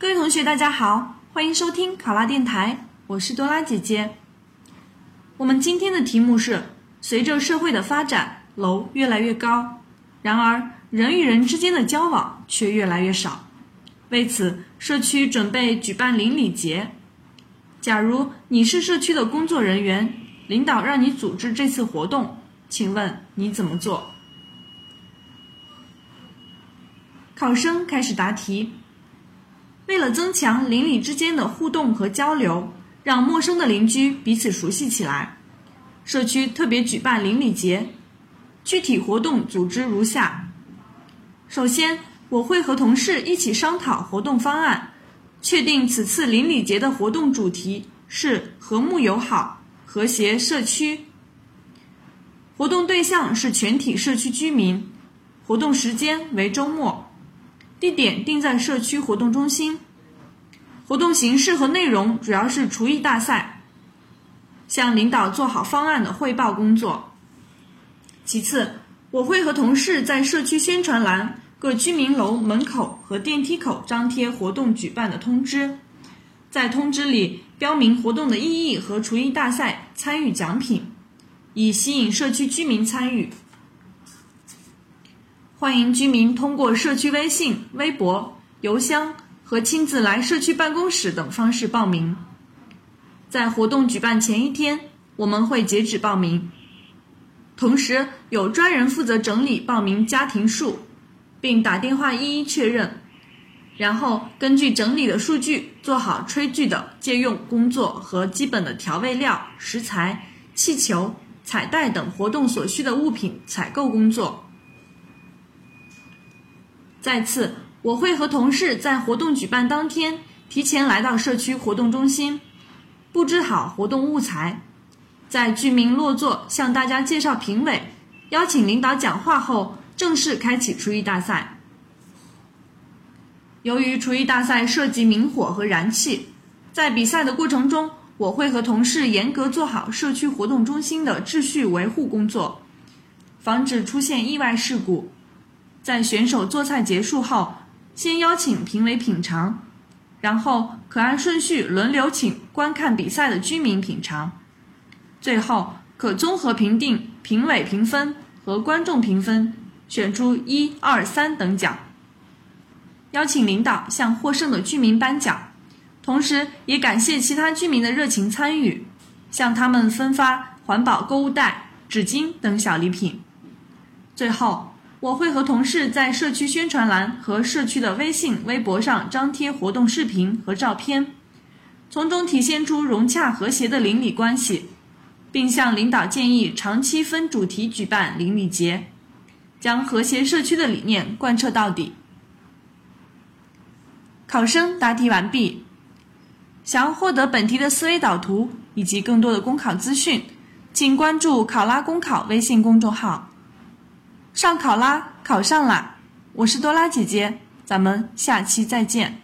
各位同学，大家好，欢迎收听考拉电台，我是多拉姐姐。我们今天的题目是：随着社会的发展，楼越来越高，然而人与人之间的交往却越来越少。为此，社区准备举办邻里节。假如你是社区的工作人员，领导让你组织这次活动，请问你怎么做？考生开始答题。为了增强邻里之间的互动和交流，让陌生的邻居彼此熟悉起来，社区特别举办邻里节。具体活动组织如下：首先，我会和同事一起商讨活动方案，确定此次邻里节的活动主题是和睦友好、和谐社区。活动对象是全体社区居民，活动时间为周末。地点定在社区活动中心，活动形式和内容主要是厨艺大赛，向领导做好方案的汇报工作。其次，我会和同事在社区宣传栏、各居民楼门口和电梯口张贴活动举办的通知，在通知里标明活动的意义和厨艺大赛参与奖品，以吸引社区居民参与。欢迎居民通过社区微信、微博、邮箱和亲自来社区办公室等方式报名。在活动举办前一天，我们会截止报名，同时有专人负责整理报名家庭数，并打电话一一确认。然后根据整理的数据，做好炊具的借用工作和基本的调味料、食材、气球、彩带等活动所需的物品采购工作。再次，我会和同事在活动举办当天提前来到社区活动中心，布置好活动物材，在居民落座向大家介绍评委，邀请领导讲话后，正式开启厨艺大赛。由于厨艺大赛涉及明火和燃气，在比赛的过程中，我会和同事严格做好社区活动中心的秩序维护工作，防止出现意外事故。在选手做菜结束后，先邀请评委品尝，然后可按顺序轮流请观看比赛的居民品尝，最后可综合评定评委评分和观众评分，选出一二三等奖。邀请领导向获胜的居民颁奖，同时也感谢其他居民的热情参与，向他们分发环保购物袋、纸巾等小礼品。最后。我会和同事在社区宣传栏和社区的微信、微博上张贴活动视频和照片，从中体现出融洽和谐的邻里关系，并向领导建议长期分主题举办邻里节，将和谐社区的理念贯彻到底。考生答题完毕。想要获得本题的思维导图以及更多的公考资讯，请关注“考拉公考”微信公众号。上考啦，考上啦！我是多拉姐姐，咱们下期再见。